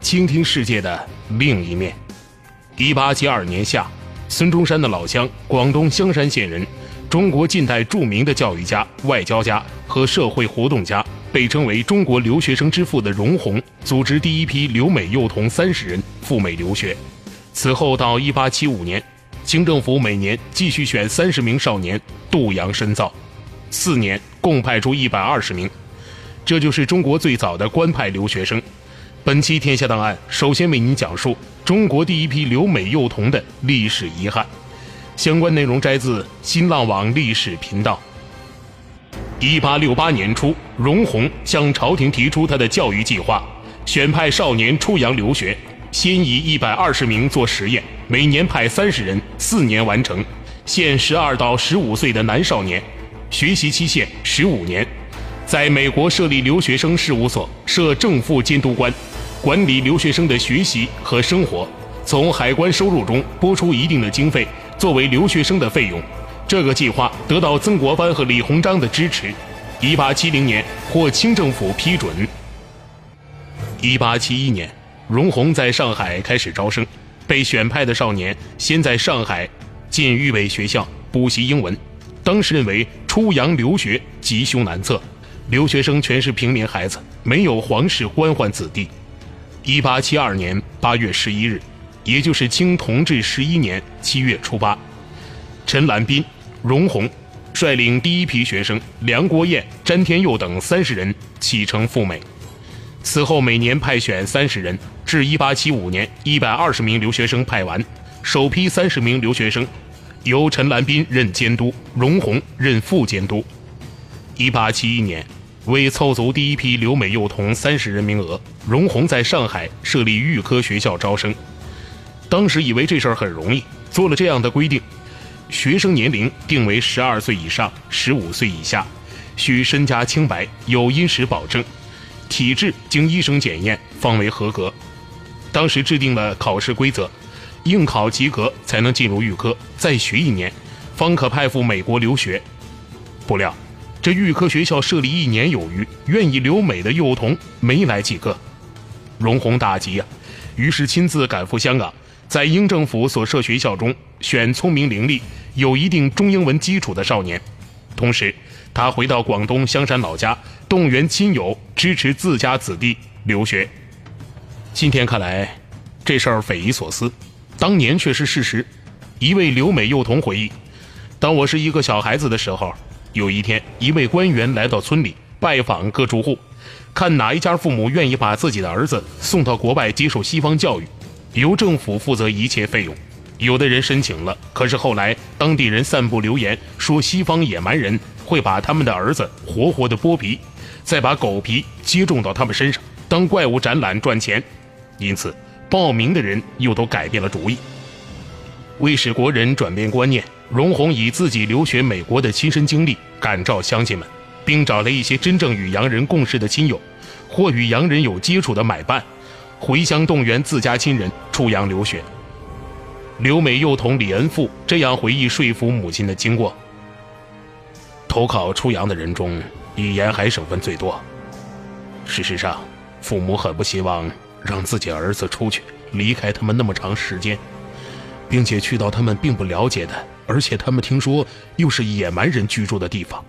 倾听世界的另一面。一八七二年夏，孙中山的老乡，广东香山县人，中国近代著名的教育家、外交家和社会活动家，被称为“中国留学生之父”的容闳，组织第一批留美幼童三十人赴美留学。此后到一八七五年，清政府每年继续选三十名少年渡洋深造，四年共派出一百二十名，这就是中国最早的官派留学生。本期《天下档案》首先为您讲述中国第一批留美幼童的历史遗憾。相关内容摘自新浪网历史频道。一八六八年初，容闳向朝廷提出他的教育计划，选派少年出洋留学，先以一百二十名做实验，每年派三十人，四年完成。限十二到十五岁的男少年，学习期限十五年，在美国设立留学生事务所，设正副监督官。管理留学生的学习和生活，从海关收入中拨出一定的经费作为留学生的费用。这个计划得到曾国藩和李鸿章的支持。一八七零年获清政府批准。一八七一年，容闳在上海开始招生，被选派的少年先在上海进预备学校补习英文。当时认为出洋留学吉凶难测，留学生全是平民孩子，没有皇室官宦子弟。一八七二年八月十一日，也就是清同治十一年七月初八，陈兰斌、容闳率领第一批学生梁国彦、詹天佑等三十人启程赴美。此后每年派选三十人，至一八七五年，一百二十名留学生派完。首批三十名留学生由陈兰斌任监督，容闳任副监督。一八七一年。为凑足第一批留美幼童三十人名额，容闳在上海设立预科学校招生。当时以为这事儿很容易，做了这样的规定：学生年龄定为十二岁以上、十五岁以下，需身家清白，有因实保证，体质经医生检验方为合格。当时制定了考试规则：应考及格才能进入预科，再学一年，方可派赴美国留学。不料。这预科学校设立一年有余，愿意留美的幼童没来几个，容闳大急呀，于是亲自赶赴香港，在英政府所设学校中选聪明伶俐、有一定中英文基础的少年，同时他回到广东香山老家，动员亲友支持自家子弟留学。今天看来，这事儿匪夷所思，当年却是事实。一位留美幼童回忆：“当我是一个小孩子的时候。”有一天，一位官员来到村里拜访各住户，看哪一家父母愿意把自己的儿子送到国外接受西方教育，由政府负责一切费用。有的人申请了，可是后来当地人散布流言，说西方野蛮人会把他们的儿子活活的剥皮，再把狗皮接种到他们身上当怪物展览赚钱，因此报名的人又都改变了主意。为使国人转变观念。容闳以自己留学美国的亲身经历感召乡亲们，并找了一些真正与洋人共事的亲友，或与洋人有接触的买办，回乡动员自家亲人出洋留学。留美幼童李恩富这样回忆说服母亲的经过：投考出洋的人中，以沿海省份最多。事实上，父母很不希望让自己儿子出去，离开他们那么长时间。并且去到他们并不了解的，而且他们听说又是野蛮人居住的地方。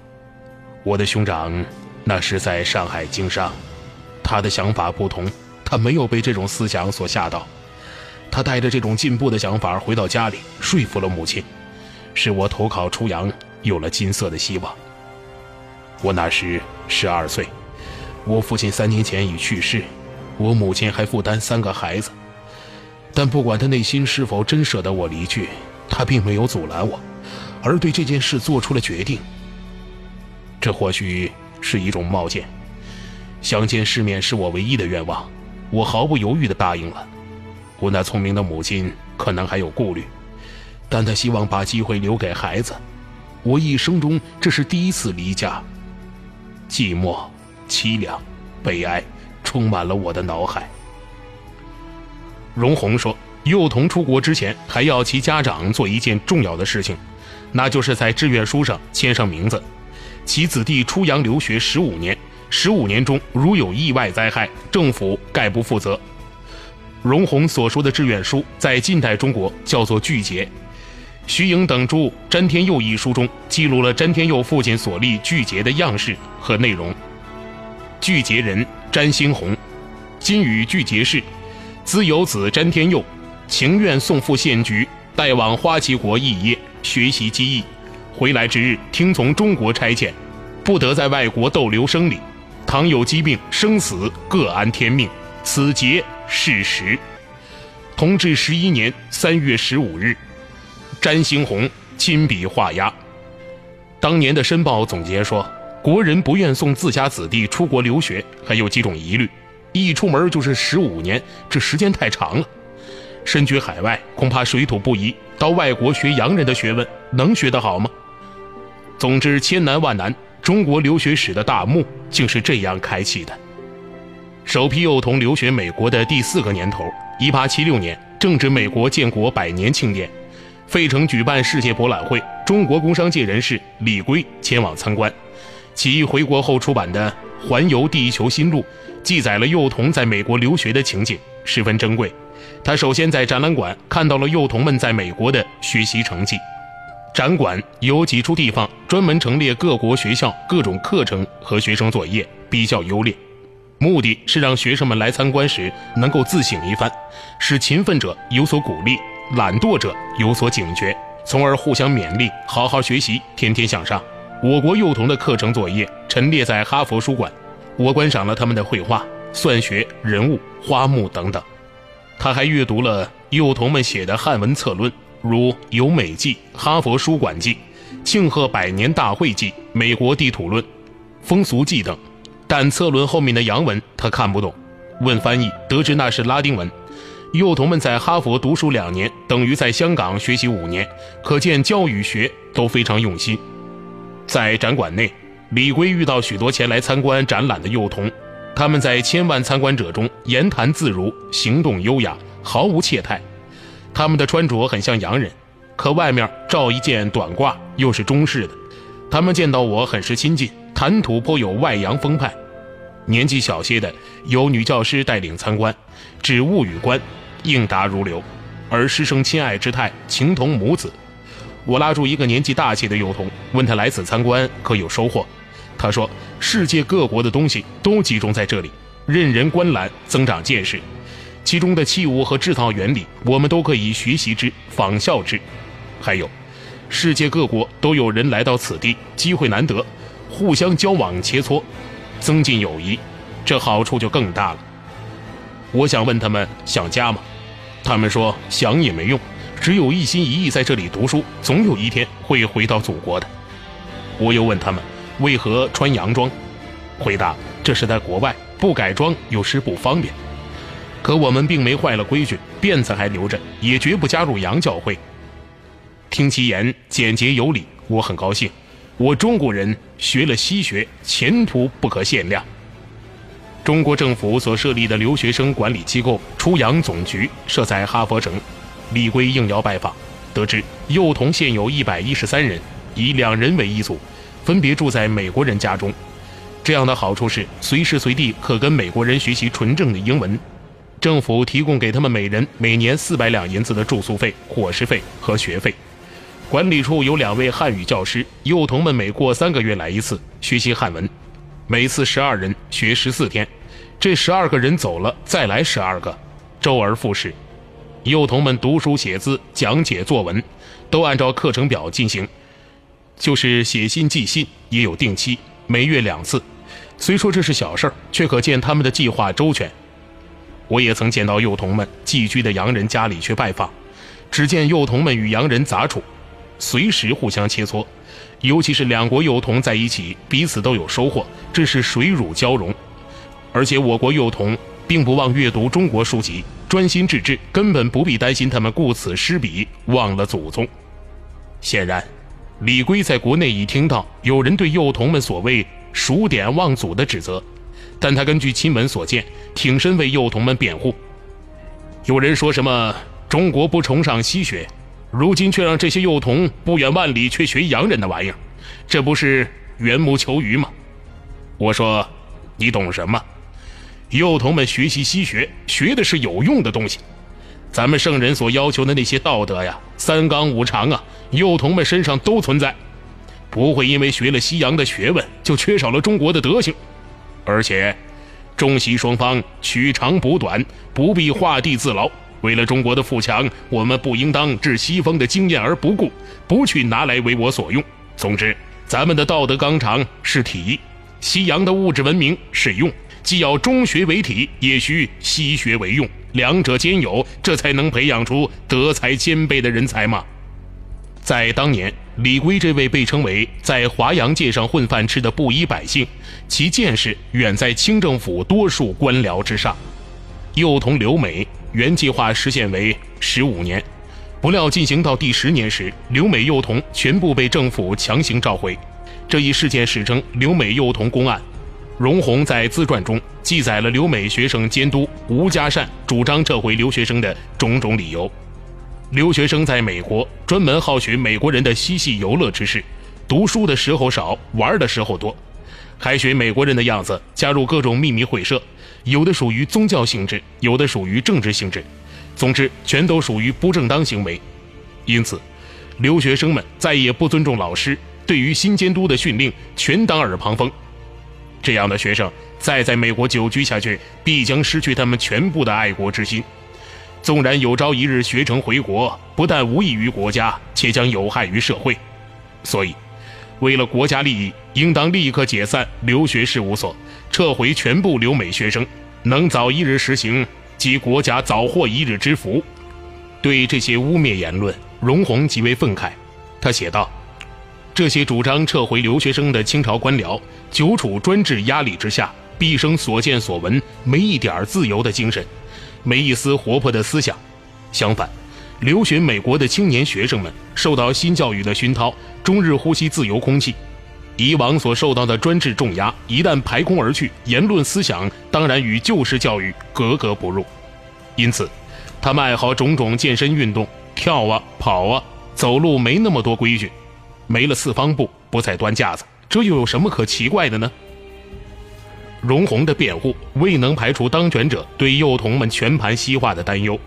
我的兄长那时在上海经商，他的想法不同，他没有被这种思想所吓到。他带着这种进步的想法回到家里，说服了母亲，使我投考出洋有了金色的希望。我那时十二岁，我父亲三年前已去世，我母亲还负担三个孩子。但不管他内心是否真舍得我离去，他并没有阻拦我，而对这件事做出了决定。这或许是一种冒险，想见世面是我唯一的愿望，我毫不犹豫地答应了。我那聪明的母亲可能还有顾虑，但她希望把机会留给孩子。我一生中这是第一次离家，寂寞、凄凉、悲哀，充满了我的脑海。荣宏说，幼童出国之前还要其家长做一件重要的事情，那就是在志愿书上签上名字。其子弟出洋留学十五年，十五年中如有意外灾害，政府概不负责。荣宏所说的志愿书，在近代中国叫做拒节。徐颖等著《詹天佑》一书中记录了詹天佑父亲所立拒节的样式和内容。拒节人詹兴宏，今与拒节氏，兹有子詹天佑，情愿送赴县局，带往花旗国肄业，学习机艺。回来之日，听从中国差遣，不得在外国逗留生理。倘有疾病、生死，各安天命。此节是实。同治十一年三月十五日。詹兴宏亲笔画押。当年的《申报》总结说，国人不愿送自家子弟出国留学，还有几种疑虑：一出门就是十五年，这时间太长了；身居海外，恐怕水土不移，到外国学洋人的学问，能学得好吗？总之，千难万难，中国留学史的大幕竟是这样开启的。首批幼童留学美国的第四个年头，一八七六年，正值美国建国百年庆典。费城举办世界博览会，中国工商界人士李圭前往参观。其回国后出版的《环游地球新录》，记载了幼童在美国留学的情景，十分珍贵。他首先在展览馆看到了幼童们在美国的学习成绩。展馆有几处地方专门陈列各国学校各种课程和学生作业，比较优劣，目的是让学生们来参观时能够自省一番，使勤奋者有所鼓励。懒惰者有所警觉，从而互相勉励，好好学习，天天向上。我国幼童的课程作业陈列在哈佛书馆，我观赏了他们的绘画、算学、人物、花木等等。他还阅读了幼童们写的汉文策论，如《游美记》《哈佛书馆记》《庆贺百年大会记》《美国地图论》《风俗记》等。但策论后面的洋文他看不懂，问翻译，得知那是拉丁文。幼童们在哈佛读书两年，等于在香港学习五年，可见教与学都非常用心。在展馆内，李圭遇到许多前来参观展览的幼童，他们在千万参观者中言谈自如，行动优雅，毫无怯态。他们的穿着很像洋人，可外面罩一件短褂，又是中式的。他们见到我很是亲近，谈吐颇有外洋风派。年纪小些的，由女教师带领参观，指物与观。应答如流，而师生亲爱之态，情同母子。我拉住一个年纪大些的幼童，问他来此参观可有收获。他说：“世界各国的东西都集中在这里，任人观览，增长见识。其中的器物和制造原理，我们都可以学习之，仿效之。还有，世界各国都有人来到此地，机会难得，互相交往切磋，增进友谊，这好处就更大了。我想问他们想家吗？”他们说想也没用，只有一心一意在这里读书，总有一天会回到祖国的。我又问他们为何穿洋装，回答这是在国外不改装有时不方便。可我们并没坏了规矩，辫子还留着，也绝不加入洋教会。听其言简洁有理，我很高兴。我中国人学了西学，前途不可限量。中国政府所设立的留学生管理机构出洋总局设在哈佛城，李圭应邀拜访，得知幼童现有一百一十三人，以两人为一组，分别住在美国人家中。这样的好处是，随时随地可跟美国人学习纯正的英文。政府提供给他们每人每年四百两银子的住宿费、伙食费和学费。管理处有两位汉语教师，幼童们每过三个月来一次学习汉文。每次十二人学十四天，这十二个人走了，再来十二个，周而复始。幼童们读书写字、讲解作文，都按照课程表进行。就是写信寄信也有定期，每月两次。虽说这是小事儿，却可见他们的计划周全。我也曾见到幼童们寄居的洋人家里去拜访，只见幼童们与洋人杂处，随时互相切磋。尤其是两国幼童在一起，彼此都有收获，这是水乳交融。而且我国幼童并不忘阅读中国书籍，专心致志，根本不必担心他们顾此失彼，忘了祖宗。显然，李圭在国内已听到有人对幼童们所谓数典忘祖的指责，但他根据亲闻所见，挺身为幼童们辩护。有人说什么中国不崇尚西学，如今却让这些幼童不远万里去学洋人的玩意儿，这不是缘木求鱼吗？我说，你懂什么？幼童们学习西学，学的是有用的东西。咱们圣人所要求的那些道德呀，三纲五常啊，幼童们身上都存在，不会因为学了西洋的学问就缺少了中国的德行。而且，中西双方取长补短，不必画地自牢。为了中国的富强，我们不应当置西方的经验而不顾，不去拿来为我所用。总之，咱们的道德纲常是体。西洋的物质文明是用，既要中学为体，也需西学为用，两者兼有，这才能培养出德才兼备的人才嘛。在当年，李圭这位被称为在华阳界上混饭吃的布衣百姓，其见识远在清政府多数官僚之上。幼童留美原计划实现为十五年，不料进行到第十年时，留美幼童全部被政府强行召回。这一事件史称“留美幼童公案”。荣闳在自传中记载了留美学生监督吴家善主张撤回留学生的种种理由。留学生在美国专门好学美国人的嬉戏游乐之事，读书的时候少，玩的时候多，还学美国人的样子，加入各种秘密会社，有的属于宗教性质，有的属于政治性质，总之全都属于不正当行为。因此，留学生们再也不尊重老师。对于新监督的训令，全当耳旁风。这样的学生再在美国久居下去，必将失去他们全部的爱国之心。纵然有朝一日学成回国，不但无益于国家，且将有害于社会。所以，为了国家利益，应当立刻解散留学事务所，撤回全部留美学生。能早一日实行，即国家早获一日之福。对这些污蔑言论，荣闳极为愤慨。他写道。这些主张撤回留学生的清朝官僚，久处专制压力之下，毕生所见所闻没一点自由的精神，没一丝活泼的思想。相反，留学美国的青年学生们受到新教育的熏陶，终日呼吸自由空气，以往所受到的专制重压一旦排空而去，言论思想当然与旧式教育格格不入。因此，他们爱好种种健身运动，跳啊跑啊，走路没那么多规矩。没了四方步，不再端架子，这又有什么可奇怪的呢？荣闳的辩护未能排除当权者对幼童们全盘西化的担忧，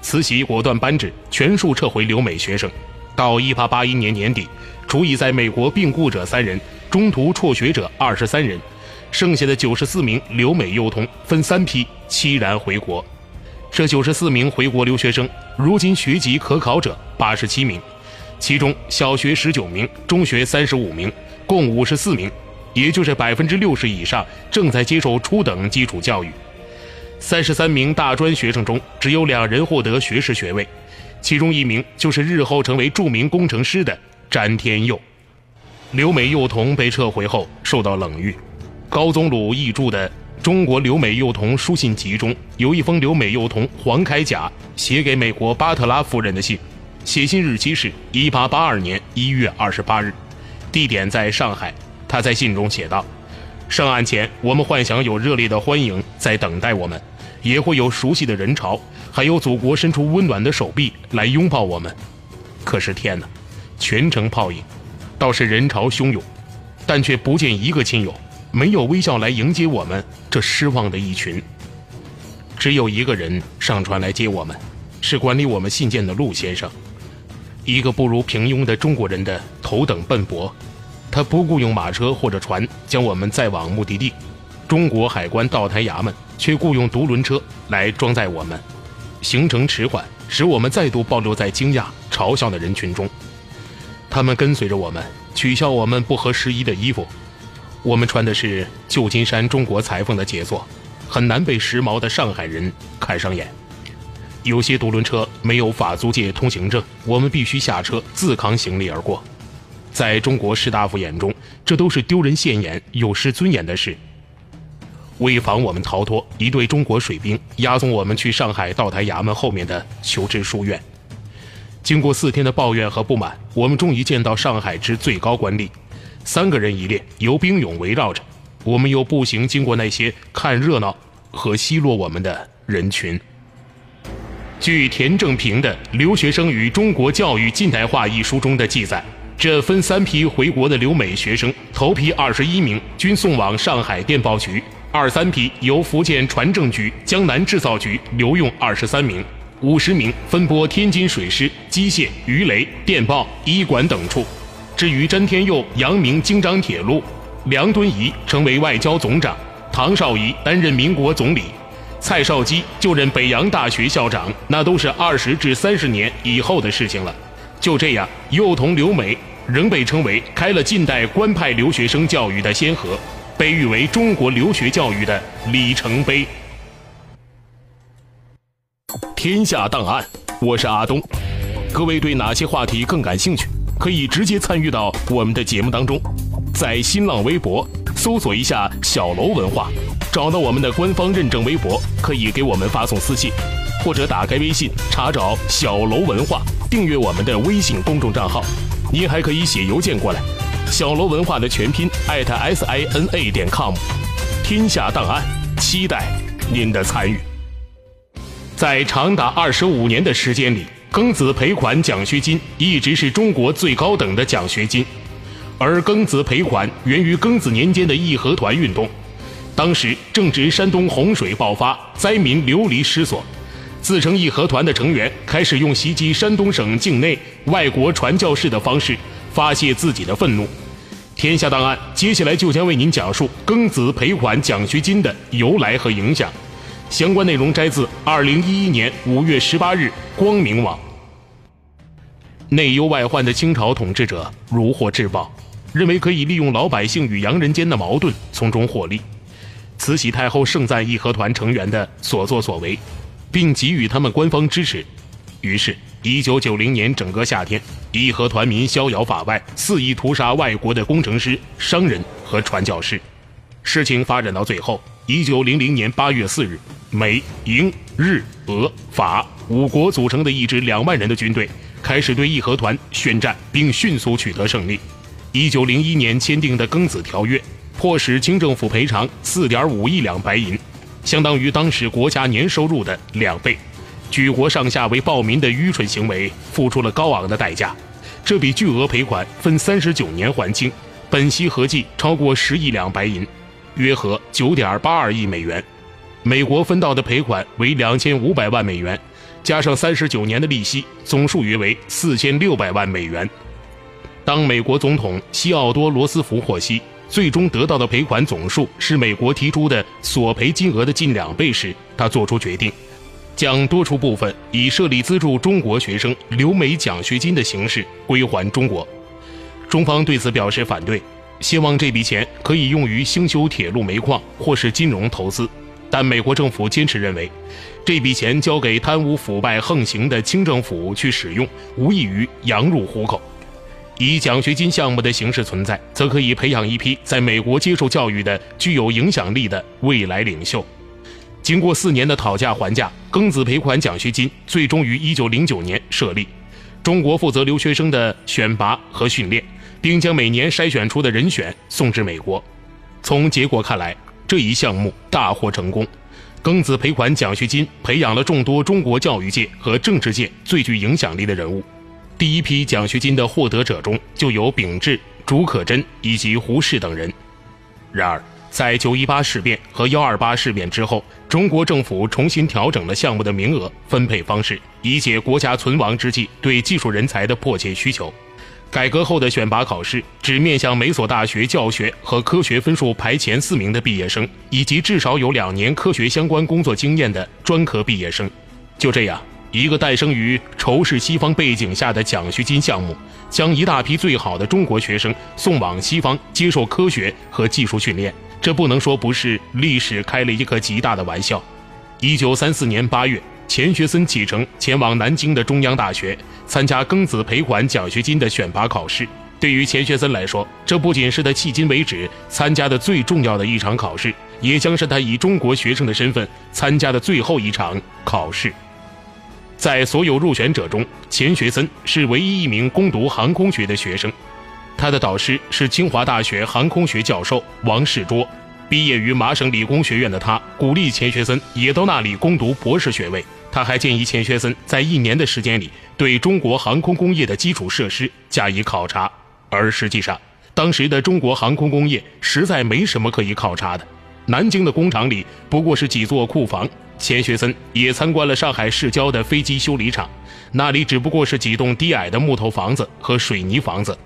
慈禧果断颁旨，全数撤回留美学生。到1881年年底，除以在美国病故者三人，中途辍学者二十三人，剩下的九十四名留美幼童分三批凄然回国。这九十四名回国留学生，如今学籍可考者八十七名。其中小学十九名，中学三十五名，共五十四名，也就是百分之六十以上正在接受初等基础教育。三十三名大专学生中，只有两人获得学士学位，其中一名就是日后成为著名工程师的詹天佑。留美幼童被撤回后受到冷遇，高宗鲁译著的《中国留美幼童书信集》中有一封留美幼童黄开甲写给美国巴特拉夫人的信。写信日期是一八八二年一月二十八日，地点在上海。他在信中写道：“上岸前，我们幻想有热烈的欢迎在等待我们，也会有熟悉的人潮，还有祖国伸出温暖的手臂来拥抱我们。可是天哪，全程泡影，倒是人潮汹涌，但却不见一个亲友，没有微笑来迎接我们这失望的一群。只有一个人上船来接我们，是管理我们信件的陆先生。”一个不如平庸的中国人的头等笨拙，他不雇佣马车或者船将我们载往目的地，中国海关道台衙门却雇佣独轮车来装载我们，行程迟缓，使我们再度暴露在惊讶、嘲笑的人群中。他们跟随着我们，取笑我们不合时宜的衣服，我们穿的是旧金山中国裁缝的杰作，很难被时髦的上海人看上眼。有些独轮车没有法租界通行证，我们必须下车自扛行李而过。在中国士大夫眼中，这都是丢人现眼、有失尊严的事。为防我们逃脱，一队中国水兵押送我们去上海道台衙门后面的求知书院。经过四天的抱怨和不满，我们终于见到上海之最高官吏，三个人一列，由兵勇围绕着。我们又步行经过那些看热闹和奚落我们的人群。据田正平的《留学生与中国教育近代化》一书中的记载，这分三批回国的留美学生，头批二十一名均送往上海电报局，二三批由福建船政局、江南制造局留用二十三名。五十名分拨天津水师、机械、鱼雷、电报、医馆等处。至于詹天佑、杨明京张铁路，梁敦仪成为外交总长，唐绍仪担任民国总理，蔡少基就任北洋大学校长，那都是二十至三十年以后的事情了。就这样，幼童留美仍被称为开了近代官派留学生教育的先河，被誉为中国留学教育的里程碑。天下档案，我是阿东。各位对哪些话题更感兴趣？可以直接参与到我们的节目当中，在新浪微博搜索一下“小楼文化”，找到我们的官方认证微博，可以给我们发送私信，或者打开微信查找“小楼文化”，订阅我们的微信公众账号。您还可以写邮件过来，“小楼文化”的全拼艾特 s i n a 点 com。天下档案，期待您的参与。在长达二十五年的时间里，庚子赔款奖学金一直是中国最高等的奖学金。而庚子赔款源于庚子年间的义和团运动，当时正值山东洪水爆发，灾民流离失所，自称义和团的成员开始用袭击山东省境内外国传教士的方式发泄自己的愤怒。天下档案接下来就将为您讲述庚子赔款奖学金的由来和影响。相关内容摘自二零一一年五月十八日光明网。内忧外患的清朝统治者如获至宝，认为可以利用老百姓与洋人间的矛盾从中获利。慈禧太后盛赞义和团成员的所作所为，并给予他们官方支持。于是，一九九零年整个夏天，义和团民逍遥法外，肆意屠杀外国的工程师、商人和传教士。事情发展到最后，一九零零年八月四日。美、英、日、俄、法五国组成的一支两万人的军队开始对义和团宣战，并迅速取得胜利。一九零一年签订的庚子条约，迫使清政府赔偿四点五亿两白银，相当于当时国家年收入的两倍。举国上下为暴民的愚蠢行为付出了高昂的代价。这笔巨额赔款分三十九年还清，本息合计超过十亿两白银，约合九点八二亿美元。美国分到的赔款为两千五百万美元，加上三十九年的利息，总数约为四千六百万美元。当美国总统西奥多·罗斯福获悉最终得到的赔款总数是美国提出的索赔金额的近两倍时，他做出决定，将多出部分以设立资助中国学生留美奖学金的形式归还中国。中方对此表示反对，希望这笔钱可以用于兴修铁路、煤矿或是金融投资。但美国政府坚持认为，这笔钱交给贪污腐败横行的清政府去使用，无异于羊入虎口。以奖学金项目的形式存在，则可以培养一批在美国接受教育的具有影响力的未来领袖。经过四年的讨价还价，庚子赔款奖学金最终于1909年设立。中国负责留学生的选拔和训练，并将每年筛选出的人选送至美国。从结果看来，这一项目大获成功，庚子赔款奖学金培养了众多中国教育界和政治界最具影响力的人物。第一批奖学金的获得者中就有秉志、竺可桢以及胡适等人。然而，在九一八事变和幺二八事变之后，中国政府重新调整了项目的名额分配方式，以解国家存亡之际对技术人才的迫切需求。改革后的选拔考试只面向每所大学教学和科学分数排前四名的毕业生，以及至少有两年科学相关工作经验的专科毕业生。就这样，一个诞生于仇视西方背景下的奖学金项目，将一大批最好的中国学生送往西方接受科学和技术训练。这不能说不是历史开了一个极大的玩笑。一九三四年八月。钱学森启程前往南京的中央大学参加庚子赔款奖学金的选拔考试。对于钱学森来说，这不仅是他迄今为止参加的最重要的一场考试，也将是他以中国学生的身份参加的最后一场考试。在所有入选者中，钱学森是唯一一名攻读航空学的学生。他的导师是清华大学航空学教授王世卓。毕业于麻省理工学院的他，鼓励钱学森也到那里攻读博士学位。他还建议钱学森在一年的时间里对中国航空工业的基础设施加以考察。而实际上，当时的中国航空工业实在没什么可以考察的。南京的工厂里不过是几座库房。钱学森也参观了上海市郊的飞机修理厂，那里只不过是几栋低矮的木头房子和水泥房子，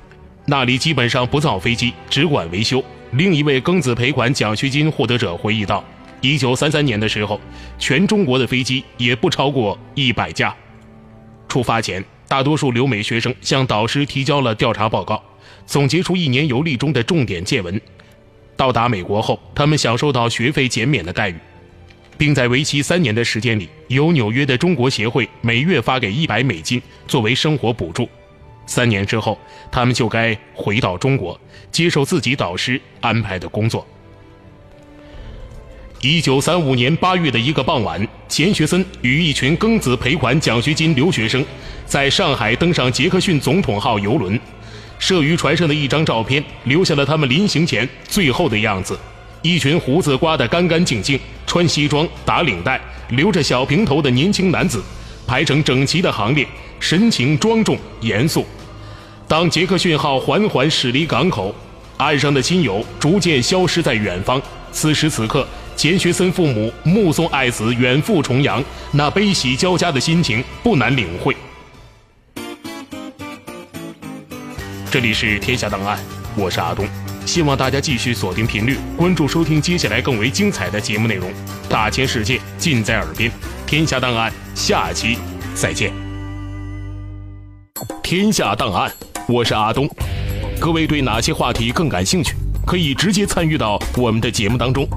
那里基本上不造飞机，只管维修。另一位庚子赔款奖学金获得者回忆道：“一九三三年的时候，全中国的飞机也不超过一百架。出发前，大多数留美学生向导师提交了调查报告，总结出一年游历中的重点见闻。到达美国后，他们享受到学费减免的待遇。”并在为期三年的时间里，由纽约的中国协会每月发给一百美金作为生活补助。三年之后，他们就该回到中国，接受自己导师安排的工作。一九三五年八月的一个傍晚，钱学森与一群庚子赔款奖学金留学生，在上海登上杰克逊总统号游轮。摄于船上的一张照片，留下了他们临行前最后的样子。一群胡子刮得干干净净、穿西装打领带、留着小平头的年轻男子，排成整齐的行列，神情庄重严肃。当杰克逊号缓缓驶离港口，岸上的亲友逐渐消失在远方。此时此刻，钱学森父母目送爱子远赴重洋，那悲喜交加的心情不难领会。这里是天下档案，我是阿东。希望大家继续锁定频率，关注收听接下来更为精彩的节目内容。大千世界尽在耳边，天下档案下期再见。天下档案，我是阿东。各位对哪些话题更感兴趣？可以直接参与到我们的节目当中，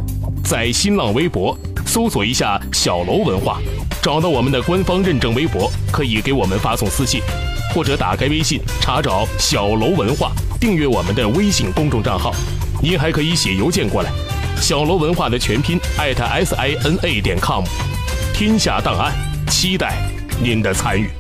在新浪微博搜索一下“小楼文化”，找到我们的官方认证微博，可以给我们发送私信，或者打开微信查找“小楼文化”。订阅我们的微信公众账号，您还可以写邮件过来，小罗文化的全拼艾特 s i n a 点 com，天下档案，期待您的参与。